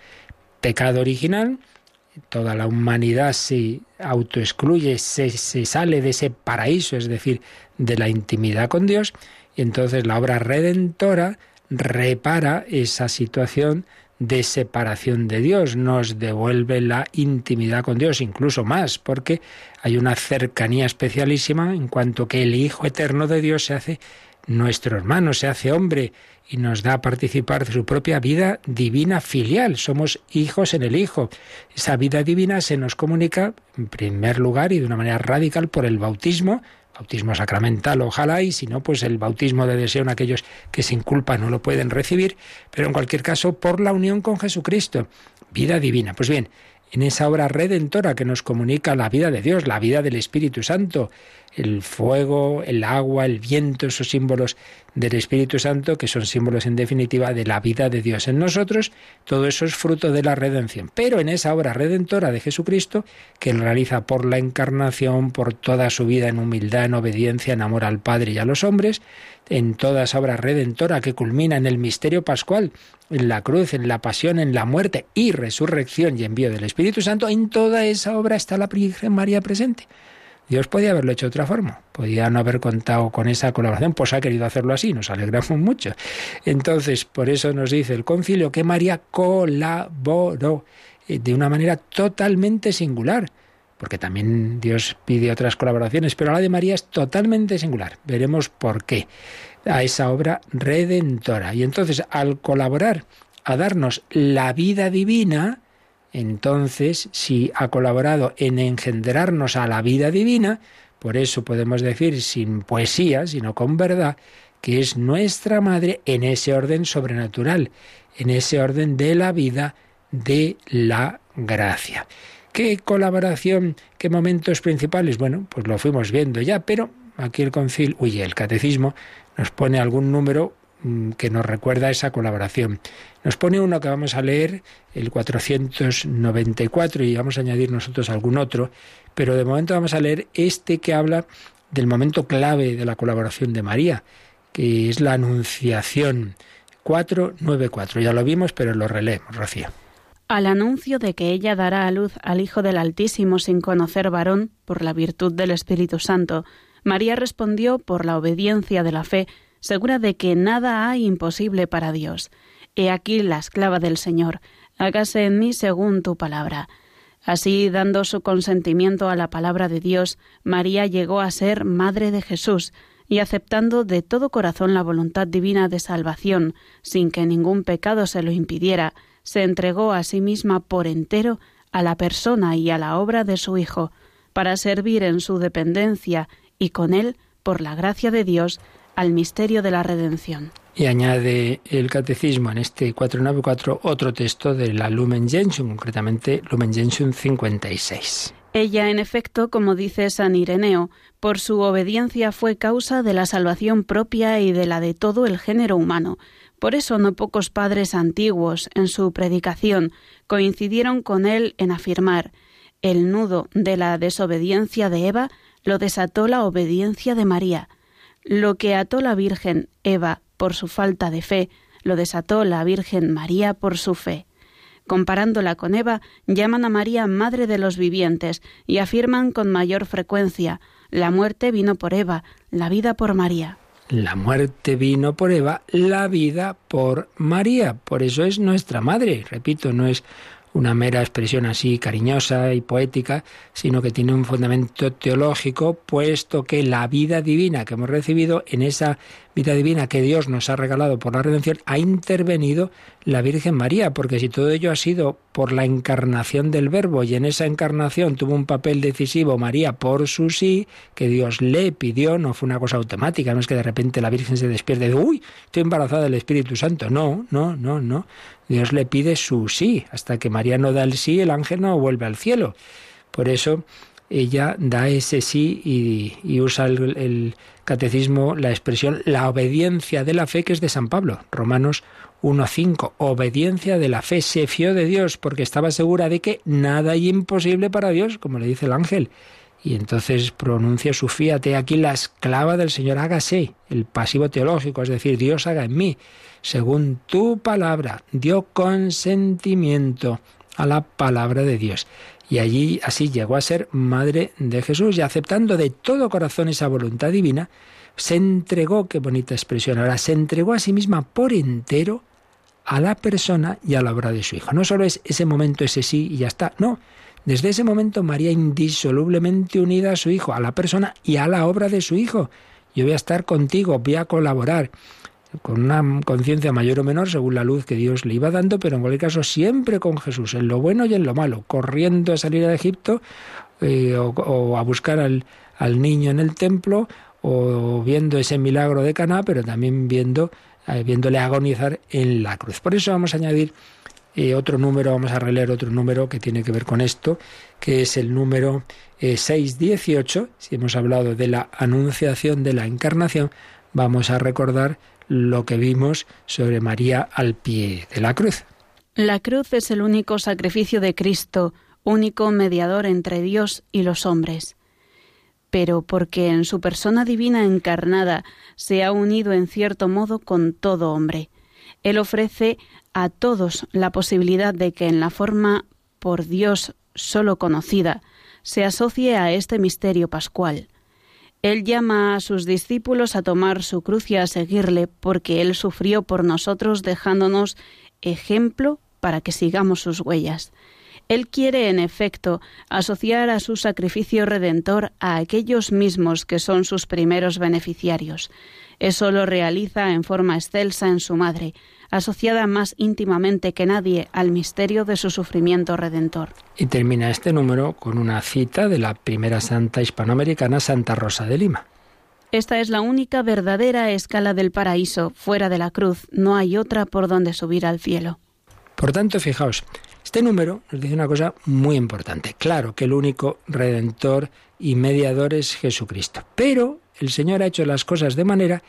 Pecado original, toda la humanidad se autoexcluye, se, se, sale de ese paraíso, es decir, de la intimidad con Dios, y entonces la obra redentora repara esa situación de separación de Dios, nos devuelve la intimidad con Dios, incluso más, porque hay una cercanía especialísima en cuanto que el Hijo Eterno de Dios se hace nuestro hermano, se hace hombre y nos da a participar de su propia vida divina filial. Somos hijos en el Hijo. Esa vida divina se nos comunica, en primer lugar y de una manera radical, por el bautismo, bautismo sacramental, ojalá, y si no, pues el bautismo de deseo en aquellos que sin culpa no lo pueden recibir, pero en cualquier caso por la unión con Jesucristo, vida divina. Pues bien, en esa obra redentora que nos comunica la vida de Dios, la vida del Espíritu Santo, el fuego, el agua, el viento, esos símbolos del Espíritu Santo, que son símbolos en definitiva de la vida de Dios en nosotros, todo eso es fruto de la redención. Pero en esa obra redentora de Jesucristo, que él realiza por la encarnación, por toda su vida en humildad, en obediencia, en amor al Padre y a los hombres, en toda esa obra redentora que culmina en el misterio pascual, en la cruz, en la pasión, en la muerte y resurrección y envío del Espíritu Santo, en toda esa obra está la Virgen María presente. Dios podía haberlo hecho de otra forma, podía no haber contado con esa colaboración, pues ha querido hacerlo así, nos alegramos mucho. Entonces, por eso nos dice el concilio que María colaboró eh, de una manera totalmente singular, porque también Dios pide otras colaboraciones, pero la de María es totalmente singular. Veremos por qué a esa obra redentora. Y entonces, al colaborar a darnos la vida divina, entonces, si ha colaborado en engendrarnos a la vida divina, por eso podemos decir sin poesía, sino con verdad, que es nuestra madre en ese orden sobrenatural, en ese orden de la vida de la gracia. ¿Qué colaboración, qué momentos principales? Bueno, pues lo fuimos viendo ya, pero aquí el concil, uy, el catecismo nos pone algún número Mm, que nos recuerda esa colaboración. Nos pone uno que vamos a leer, el 494, y vamos a añadir nosotros algún otro, pero de momento vamos a leer este que habla del momento clave de la colaboración de María, que es la Anunciación 494. Ya lo vimos, pero lo releemos, Rocío. Al anuncio de que ella dará a luz al Hijo del Altísimo sin conocer varón, por la virtud del Espíritu Santo, María respondió por la obediencia de la fe, segura de que nada hay imposible para Dios. He aquí la esclava del Señor, hágase en mí según tu palabra. Así, dando su consentimiento a la palabra de Dios, María llegó a ser Madre de Jesús, y aceptando de todo corazón la voluntad divina de salvación, sin que ningún pecado se lo impidiera, se entregó a sí misma por entero a la persona y a la obra de su Hijo, para servir en su dependencia y con él, por la gracia de Dios, al misterio de la redención. Y añade el catecismo en este 494 otro texto de la Lumen Gentium, concretamente Lumen Gentium 56. Ella, en efecto, como dice San Ireneo, por su obediencia fue causa de la salvación propia y de la de todo el género humano. Por eso no pocos padres antiguos, en su predicación, coincidieron con él en afirmar el nudo de la desobediencia de Eva lo desató la obediencia de María. Lo que ató la Virgen Eva por su falta de fe, lo desató la Virgen María por su fe. Comparándola con Eva, llaman a María Madre de los vivientes y afirman con mayor frecuencia la muerte vino por Eva, la vida por María. La muerte vino por Eva, la vida por María. Por eso es nuestra madre. Repito, no es una mera expresión así cariñosa y poética, sino que tiene un fundamento teológico, puesto que la vida divina que hemos recibido, en esa vida divina que Dios nos ha regalado por la redención, ha intervenido la Virgen María, porque si todo ello ha sido por la encarnación del Verbo y en esa encarnación tuvo un papel decisivo María por su sí, que Dios le pidió, no fue una cosa automática, no es que de repente la Virgen se despierte de, uy, estoy embarazada del Espíritu Santo, no, no, no, no. Dios le pide su sí. Hasta que María no da el sí, el ángel no vuelve al cielo. Por eso ella da ese sí y, usa el, catecismo la expresión la obediencia de la fe que es de San Pablo, Romanos 1.5, obediencia de la fe, se fió de Dios porque estaba segura de que nada hay imposible para Dios, como le dice el ángel. Y entonces pronuncia su fíate aquí la esclava del Señor, hágase, el pasivo teológico, es decir, Dios haga en mí según tu palabra, dio consentimiento a la palabra de Dios. Y allí así llegó a ser madre de Jesús y aceptando de todo corazón esa voluntad divina, se entregó, qué bonita expresión ahora, se entregó a sí misma por entero a la persona y a la obra de su Hijo. No solo es ese momento, ese sí y ya está, no. Desde ese momento María indisolublemente unida a su Hijo, a la persona y a la obra de su Hijo. Yo voy a estar contigo, voy a colaborar con una conciencia mayor o menor según la luz que Dios le iba dando, pero en cualquier caso siempre con Jesús, en lo bueno y en lo malo, corriendo a salir de Egipto eh, o, a buscar al, niño en el templo o viendo ese milagro de Caná, pero también viendo, eh, viéndole agonizar en la cruz. Por eso vamos a añadir eh, otro número, vamos a releer otro número que tiene que ver con esto, que es el número 618. Si hemos hablado de la anunciación de la encarnación, vamos a recordar lo que vimos sobre María al pie de la cruz. La cruz es el único sacrificio de Cristo, único mediador entre Dios y los hombres. Pero porque en su persona divina encarnada se ha unido en cierto modo con todo hombre, Él ofrece a todos la posibilidad de que en la forma por Dios solo conocida se asocie a este misterio pascual. Él llama a sus discípulos a tomar su cruz y a seguirle, porque Él sufrió por nosotros dejándonos ejemplo para que sigamos sus huellas. Él quiere, en efecto, asociar a su sacrificio redentor a aquellos mismos que son sus primeros beneficiarios. Eso lo realiza en forma excelsa en su madre, asociada más íntimamente que nadie al misterio de su sufrimiento redentor. Y termina este número con una cita de la primera santa hispanoamericana, Santa Rosa de Lima. Esta es la única verdadera escala del paraíso. Fuera de la cruz no hay otra por donde subir al cielo. Por tanto, fijaos, este número nos dice una cosa muy importante. Claro que el único redentor y mediador es Jesucristo, pero el Señor ha hecho las cosas de manera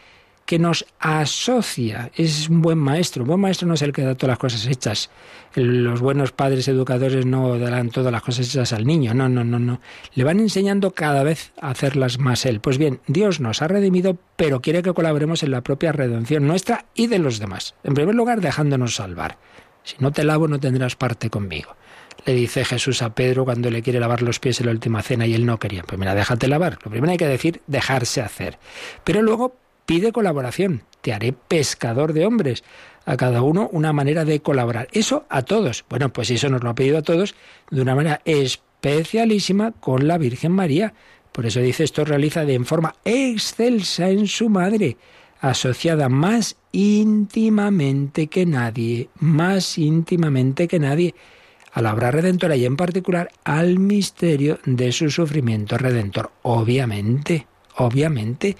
que nos asocia. Es un buen maestro. Un buen maestro no es el que da todas las cosas hechas. Los buenos padres educadores no darán todas las cosas hechas al niño. No, no, no, no. Le van enseñando cada vez a hacerlas más él. Pues bien, Dios nos ha redimido, pero quiere que colaboremos en la propia redención nuestra y de los demás. En primer lugar, dejándonos salvar. Si no te lavo, no tendrás parte conmigo. Le dice Jesús a Pedro cuando le quiere lavar los pies en la última cena y él no quería. Pues mira, déjate lavar. Lo primero hay que decir, dejarse hacer. Pero luego pide colaboración. Te haré pescador de hombres. A cada uno una manera de colaborar. Eso a todos. Bueno, pues eso nos lo ha pedido a todos de una manera especialísima con la Virgen María. Por eso dice esto realiza de en forma excelsa en su madre, asociada más íntimamente que nadie, más íntimamente que nadie a la obra redentora y en particular al misterio de su sufrimiento redentor. Obviamente, obviamente,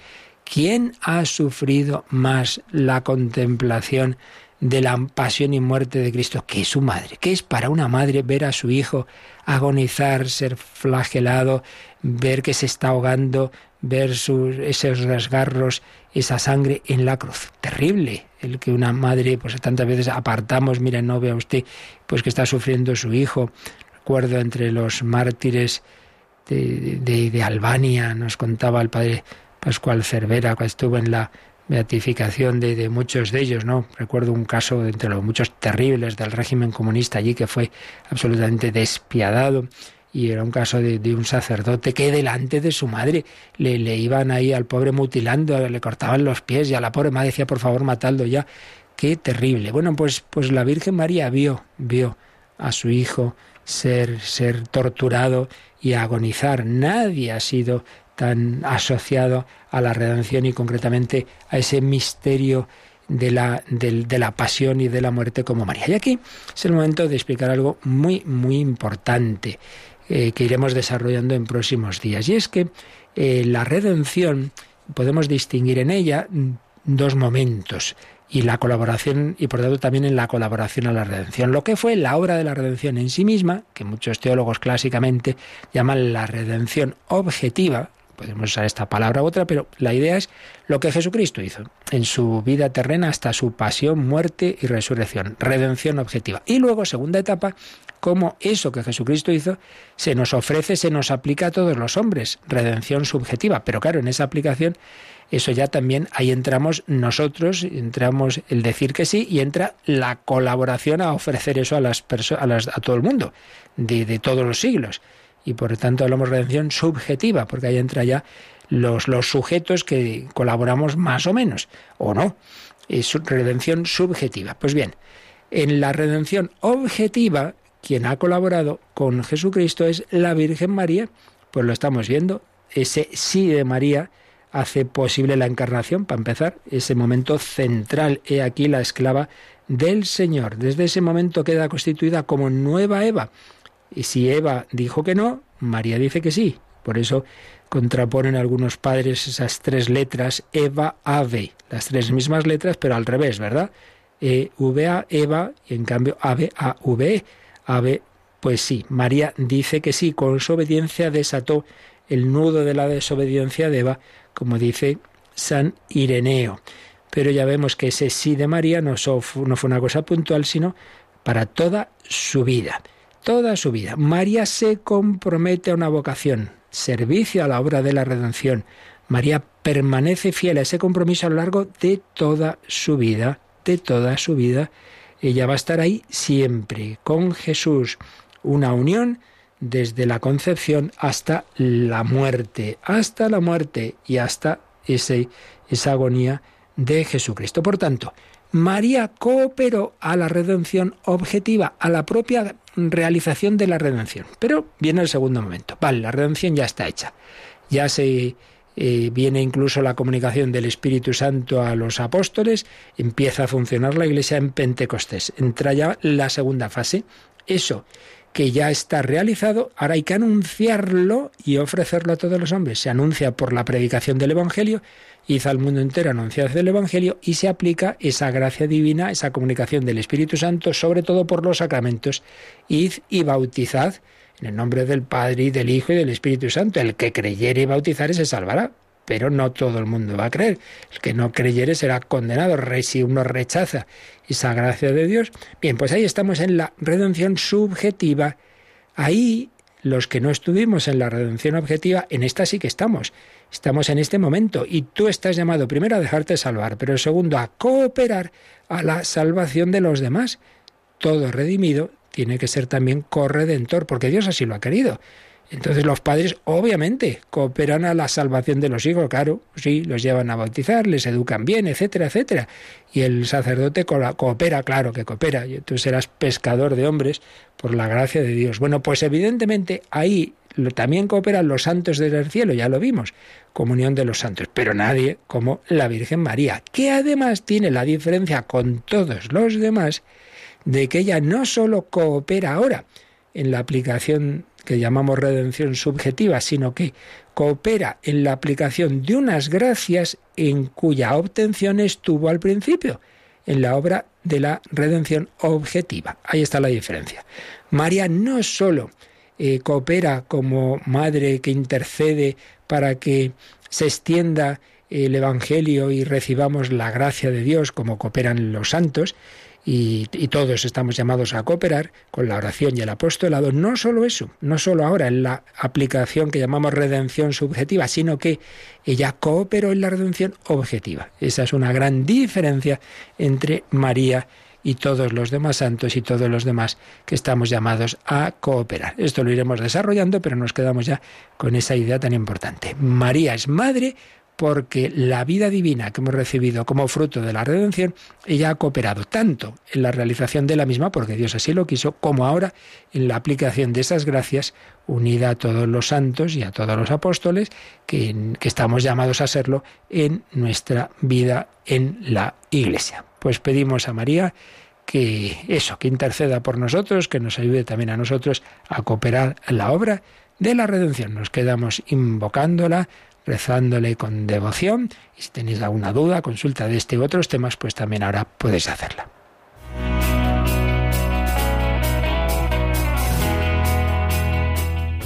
¿Quién ha sufrido más la contemplación de la pasión y muerte de Cristo que su madre? ¿Qué es para una madre ver a su hijo agonizar, ser flagelado, ver que se está ahogando, ver sus, esos rasgarros, esa sangre en la cruz? Terrible el que una madre, pues tantas veces apartamos, mira, no vea usted, pues que está sufriendo su hijo. Recuerdo entre los mártires de, de, de Albania, nos contaba el padre Pascual Cervera, que estuvo en la beatificación de, muchos de ellos, ¿no? Recuerdo un caso entre los muchos terribles del régimen comunista allí que fue absolutamente despiadado y era un caso de, un sacerdote que delante de su madre le, le, iban ahí al pobre mutilando, le cortaban los pies y a la pobre madre decía, por favor, matadlo ya. Qué terrible. Bueno, pues, pues la Virgen María vio, vio a su hijo ser, ser torturado y agonizar. Nadie ha sido tan asociado a la redención y concretamente a ese misterio de la, de, la pasión y de la muerte como María. Y aquí es el momento de explicar algo muy, muy importante eh, que iremos desarrollando en próximos días. Y es que eh, la redención podemos distinguir en ella dos momentos y la colaboración y por tanto también en la colaboración a la redención. Lo que fue la obra de la redención en sí misma, que muchos teólogos clásicamente llaman la redención objetiva, podemos usar esta palabra u otra, pero la idea es lo que Jesucristo hizo en su vida terrena hasta su pasión, muerte y resurrección, redención objetiva. Y luego, segunda etapa, cómo eso que Jesucristo hizo se nos ofrece, se nos aplica a todos los hombres, redención subjetiva. Pero claro, en esa aplicación, eso ya también, ahí entramos nosotros, entramos el decir que sí y entra la colaboración a ofrecer eso a, las personas, a, todo el mundo, de todos los siglos y por tanto hablamos de redención subjetiva, porque ahí entra ya los, los sujetos que colaboramos más o menos, o no. Es redención subjetiva. Pues bien, en la redención objetiva, quien ha colaborado con Jesucristo es la Virgen María, pues lo estamos viendo, ese sí de María hace posible la encarnación, para empezar, ese momento central, he aquí la esclava del Señor. Desde ese momento queda constituida como nueva Eva, y si Eva dijo que no, María dice que sí. Por eso contraponen algunos padres esas tres letras Eva, Ave, las tres mismas letras, pero al revés, ¿verdad? E, v, A, Eva, y en cambio Ave, A, V, E. Ave, pues sí, María dice que sí, con su obediencia desató el nudo de la desobediencia de Eva, como dice San Ireneo. Pero ya vemos que ese sí de María no, no fue una cosa puntual, sino para toda su vida toda su vida. María se compromete a una vocación, servicio a la obra de la redención. María permanece fiel a ese compromiso a lo largo de toda su vida, de toda su vida. Ella va a estar ahí siempre, con Jesús. Una unión desde la concepción hasta la muerte, hasta la muerte y hasta ese, esa agonía de Jesucristo. Por tanto, María cooperó a la redención objetiva, a la propia realización de la redención. Pero viene el segundo momento. Vale, la redención ya está hecha. Ya se eh, viene incluso la comunicación del Espíritu Santo a los apóstoles, empieza a funcionar la iglesia en Pentecostés. Entra ya la segunda fase. Eso que ya está realizado, ahora hay que anunciarlo y ofrecerlo a todos los hombres. Se anuncia por la predicación del Evangelio, hizo al mundo entero anunciar el Evangelio y se aplica esa gracia divina, esa comunicación del Espíritu Santo, sobre todo por los sacramentos. Id y bautizad en el nombre del Padre y del Hijo y del Espíritu Santo. El que creyere y bautizare se salvará, pero no todo el mundo va a creer. El que no creyere será condenado. Si uno rechaza esa gracia de Dios, bien, pues ahí estamos en la redención subjetiva. Ahí los que no estuvimos en la redención objetiva, en esta sí que estamos. Estamos en este momento y tú estás llamado primero a dejarte salvar, pero segundo a cooperar a la salvación de los demás. Todo redimido tiene que ser también corredentor, porque Dios así lo ha querido. Entonces los padres obviamente cooperan a la salvación de los hijos, claro, sí, los llevan a bautizar, les educan bien, etcétera, etcétera. Y el sacerdote coopera, claro que coopera, tú serás pescador de hombres por la gracia de Dios. Bueno, pues evidentemente ahí también cooperan los santos desde el cielo, ya lo vimos, comunión de los santos, pero nadie como la Virgen María, que además tiene la diferencia con todos los demás de que ella no solo coopera ahora en la aplicación que llamamos redención subjetiva, sino que coopera en la aplicación de unas gracias en cuya obtención estuvo al principio, en la obra de la redención objetiva. Ahí está la diferencia. María no solo eh, coopera como madre que intercede para que se extienda el Evangelio y recibamos la gracia de Dios como cooperan los santos, y, todos estamos llamados a cooperar con la oración y el apostolado, no solo eso, no solo ahora en la aplicación que llamamos redención subjetiva, sino que ella cooperó en la redención objetiva. Esa es una gran diferencia entre María y todos los demás santos y todos los demás que estamos llamados a cooperar. Esto lo iremos desarrollando, pero nos quedamos ya con esa idea tan importante. María es madre porque la vida divina que hemos recibido como fruto de la redención, ella ha cooperado tanto en la realización de la misma, porque Dios así lo quiso, como ahora en la aplicación de esas gracias unida a todos los santos y a todos los apóstoles, que, que estamos llamados a serlo en nuestra vida en la Iglesia. Pues pedimos a María que eso, que interceda por nosotros, que nos ayude también a nosotros a cooperar en la obra de la redención. Nos quedamos invocándola, rezándole con devoción. Y si tenéis alguna duda, consulta de este u otros temas, pues también ahora podéis hacerla.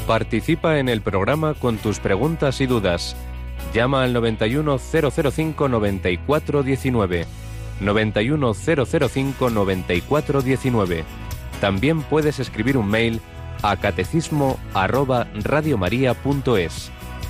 Participa en el programa con tus preguntas y dudas. Llama al 91005 9419. 91005 9419. También puedes escribir un mail a catecismo arroba radiomaria.es.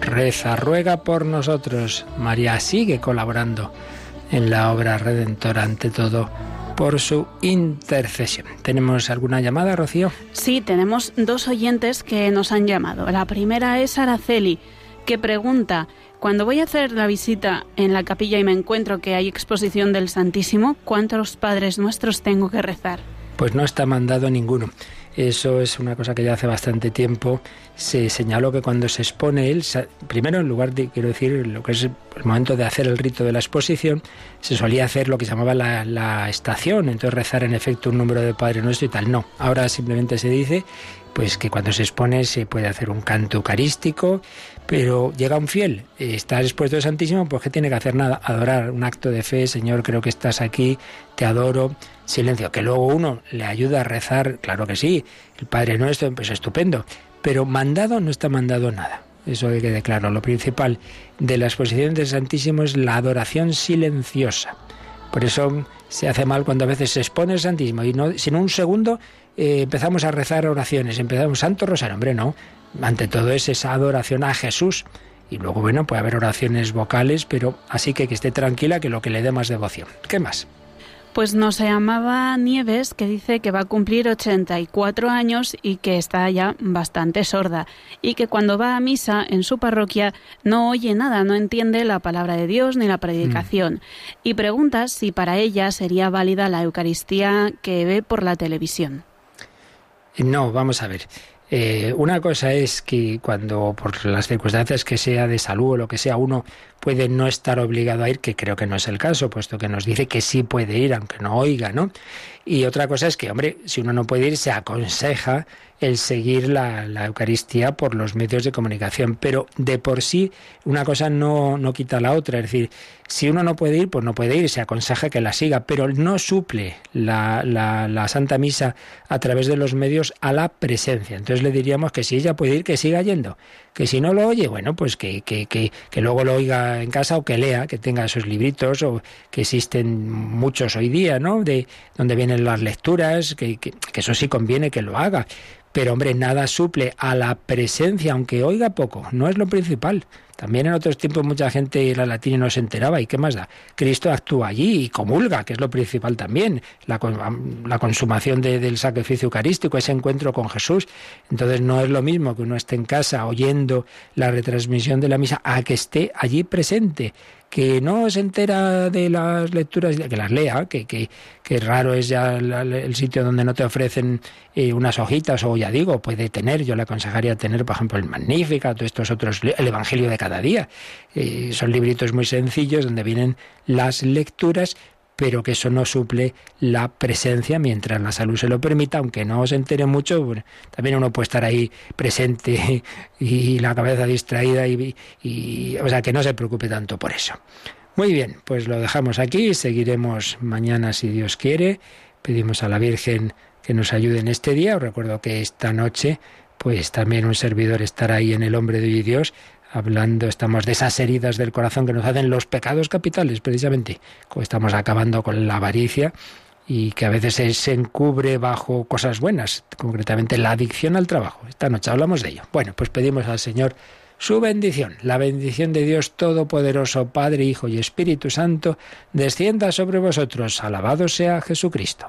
reza, ruega por nosotros. María sigue colaborando en la obra redentora ante todo por su intercesión. ¿Tenemos alguna llamada, Rocío? Sí, tenemos dos oyentes que nos han llamado. La primera es Araceli, que pregunta, cuando voy a hacer la visita en la capilla y me encuentro que hay exposición del Santísimo, ¿cuántos Padres Nuestros tengo que rezar? Pues no está mandado ninguno. Eso es una cosa que ya hace bastante tiempo se señaló que cuando se expone él, primero en lugar de, quiero decir, lo que es el momento de hacer el rito de la exposición, se solía hacer lo que se llamaba la, estación, entonces rezar en efecto un número de Padre Nuestro y tal. No, ahora simplemente se dice pues que cuando se expone se puede hacer un canto eucarístico, pero llega un fiel, está expuesto al Santísimo, pues que tiene que hacer nada, adorar, un acto de fe, Señor, creo que estás aquí, te adoro, silencio, que luego uno le ayuda a rezar, claro que sí, el Padre Nuestro, pues estupendo, pero mandado no está mandado nada. Eso hay que declarar. Lo principal de la exposición del Santísimo es la adoración silenciosa. Por eso se hace mal cuando a veces se expone el Santísimo y no, sin un segundo eh, empezamos a rezar oraciones, empezamos Santo Rosario, hombre, no. Ante todo es esa adoración a Jesús. Y luego, bueno, puede haber oraciones vocales, pero así que que esté tranquila que lo que le dé más devoción. ¿Qué más? Pues nos llamaba Nieves, que dice que va a cumplir 84 años y que está ya bastante sorda, y que cuando va a misa en su parroquia no oye nada, no entiende la palabra de Dios ni la predicación, mm. y pregunta si para ella sería válida la Eucaristía que ve por la televisión. No, vamos a ver. Eh, una cosa es que cuando por las circunstancias que sea de salud o lo que sea uno puede no estar obligado a ir, que creo que no es el caso, puesto que nos dice que sí puede ir aunque no oiga, ¿no? Y otra cosa es que, hombre, si uno no puede ir, se aconseja el seguir la, Eucaristía por los medios de comunicación. Pero de por sí una cosa no, no quita la otra. Es decir, si uno no puede ir, pues no puede ir, se aconseja que la siga, pero no suple la, la, Santa Misa a través de los medios a la presencia. Entonces le diríamos que si ella puede ir, que siga yendo. Que si no lo oye, bueno, pues que, que, que, que luego lo oiga en casa o que lea, que tenga esos libritos o que existen muchos hoy día, ¿no? De donde vienen las lecturas, que, que eso sí conviene que lo haga. Pero hombre, nada suple a la presencia, aunque oiga poco, no es lo principal. También en otros tiempos mucha gente la latina no se enteraba. ¿Y qué más da? Cristo actúa allí y comulga, que es lo principal también. La, la consumación del sacrificio eucarístico, ese encuentro con Jesús. Entonces no es lo mismo que uno esté en casa oyendo la retransmisión de la misa a que esté allí presente que no se entera de las lecturas, que las lea, que, que, que raro es ya el sitio donde no te ofrecen eh, unas hojitas, o ya digo, puede tener, yo le aconsejaría tener, por ejemplo, el Magnífica, todos estos otros, el Evangelio de cada día. Eh, son libritos muy sencillos donde vienen las lecturas, pero que eso no suple la presencia mientras la salud se lo permita, aunque no se entere mucho, también uno puede estar ahí presente y la cabeza distraída y, y, o sea que no se preocupe tanto por eso. Muy bien, pues lo dejamos aquí, seguiremos mañana si Dios quiere. Pedimos a la Virgen que nos ayude en este día. Os recuerdo que esta noche, pues también un servidor estará ahí en el hombre de Dios hablando, estamos de esas heridas del corazón que nos hacen los pecados capitales, precisamente. Estamos acabando con la avaricia y que a veces se encubre bajo cosas buenas, concretamente la adicción al trabajo. Esta noche hablamos de ello. Bueno, pues pedimos al Señor su bendición, la bendición de Dios Todopoderoso, Padre, Hijo y Espíritu Santo, descienda sobre vosotros. Alabado sea Jesucristo.